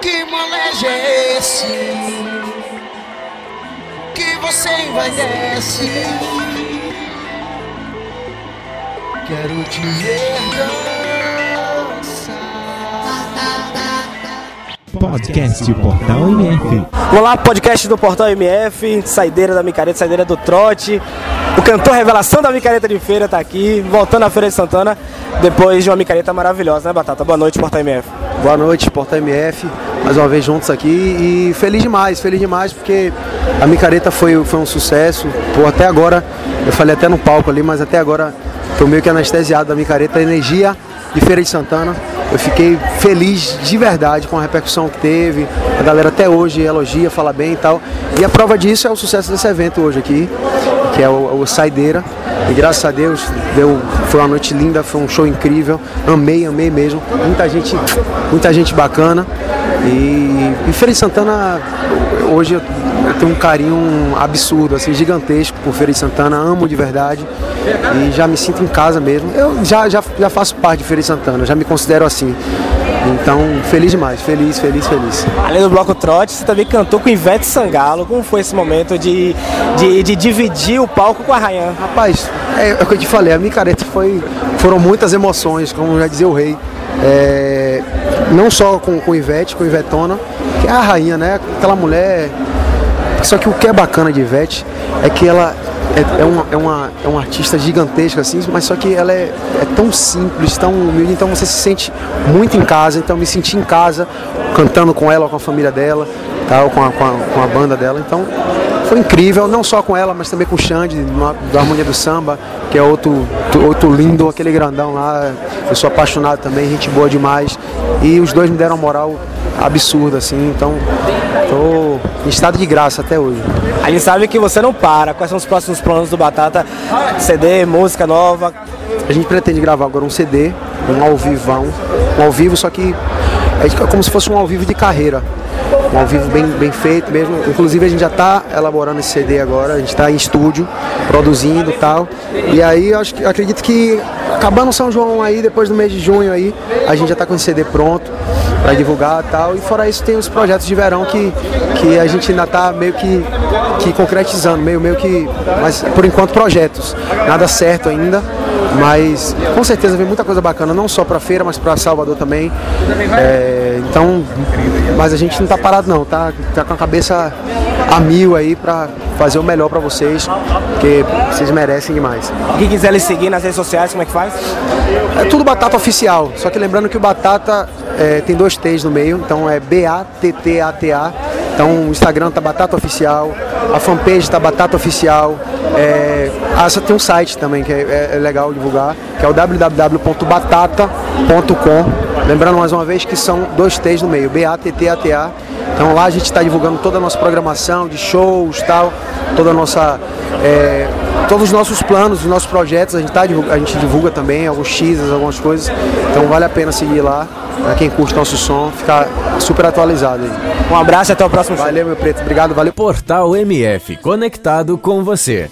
Que moleque é esse? Que você envaidece? Quero te ver Podcast Portal MF. Olá, podcast do Portal MF, saideira da micareta, saideira do trote. O cantor revelação da micareta de feira tá aqui, voltando à Feira de Santana, depois de uma micareta maravilhosa, né, Batata? Boa noite, Portal MF. Boa noite, Portal MF. Mais uma vez juntos aqui e feliz demais, feliz demais porque a micareta foi, foi um sucesso. Pô, até agora, eu falei até no palco ali, mas até agora tô meio que anestesiado da micareta, a energia de Feira de Santana. Eu fiquei feliz de verdade com a repercussão que teve. A galera até hoje elogia, fala bem e tal. E a prova disso é o sucesso desse evento hoje aqui, que é o, o Saideira. E graças a Deus deu, foi uma noite linda, foi um show incrível. Amei, amei mesmo. Muita gente, muita gente bacana. E, e Feira de Santana, hoje eu, tenho um carinho absurdo, assim, gigantesco por Feira de Santana, amo de verdade e já me sinto em casa mesmo. Eu já, já, já faço parte de Feira de Santana, já me considero assim. Então, feliz demais, feliz, feliz, feliz. Além do Bloco Trote, você também cantou com Ivete Sangalo. Como foi esse momento de, de, de dividir o palco com a Rayan? Rapaz, é, é o que eu te falei, a micareta foi, foram muitas emoções, como já dizia o rei. É, não só com, com Ivete, com Ivetona, que é a rainha, né? Aquela mulher. Só que o que é bacana de Ivete é que ela é, é, uma, é, uma, é uma artista gigantesca, assim, mas só que ela é, é tão simples, tão humilde, então você se sente muito em casa, então me senti em casa, cantando com ela, com a família dela, tal, com a, com a, com a banda dela, então foi incrível, não só com ela, mas também com o Xande, da Harmonia do Samba, que é outro, outro lindo, aquele grandão lá. Eu sou apaixonado também, gente boa demais. E os dois me deram moral absurda, assim, então tô em estado de graça até hoje. A gente sabe que você não para. Quais são os próximos planos do Batata? CD, música nova? A gente pretende gravar agora um CD, um ao vivão, um ao vivo, só que é como se fosse um ao vivo de carreira um ao vivo bem, bem feito mesmo. Inclusive a gente já está elaborando esse CD agora, a gente está em estúdio, produzindo e tal. E aí acho, acredito que acabando São João aí, depois do mês de junho aí, a gente já está com esse CD pronto para divulgar e tal. E fora isso tem os projetos de verão que, que a gente ainda está meio que, que concretizando, meio, meio que. Mas por enquanto projetos. Nada certo ainda. Mas com certeza vem muita coisa bacana, não só para feira, mas para Salvador também. É, então, mas a gente não está parado não, tá, tá com a cabeça a mil aí para fazer o melhor para vocês, porque vocês merecem demais. Quem quiser lhe seguir nas redes sociais, como é que faz? É tudo Batata Oficial, só que lembrando que o Batata é, tem dois T's no meio, então é B-A-T-T-A-T-A. Então o Instagram tá Batata Oficial, a fanpage tá Batata Oficial. É, ah, tem um site também que é, é, é legal divulgar, que é o www.batata.com. Lembrando mais uma vez que são dois T's no meio, B-A-T-T-A-T-A. Então lá a gente está divulgando toda a nossa programação de shows tal, toda nossa. É, todos os nossos planos, os nossos projetos, a gente, tá, a gente divulga também, alguns teasers, algumas coisas. Então vale a pena seguir lá, para quem curte nosso som, ficar super atualizado aí. Um abraço e até o próximo Valeu, meu preto. Obrigado, valeu. Portal MF, conectado com você.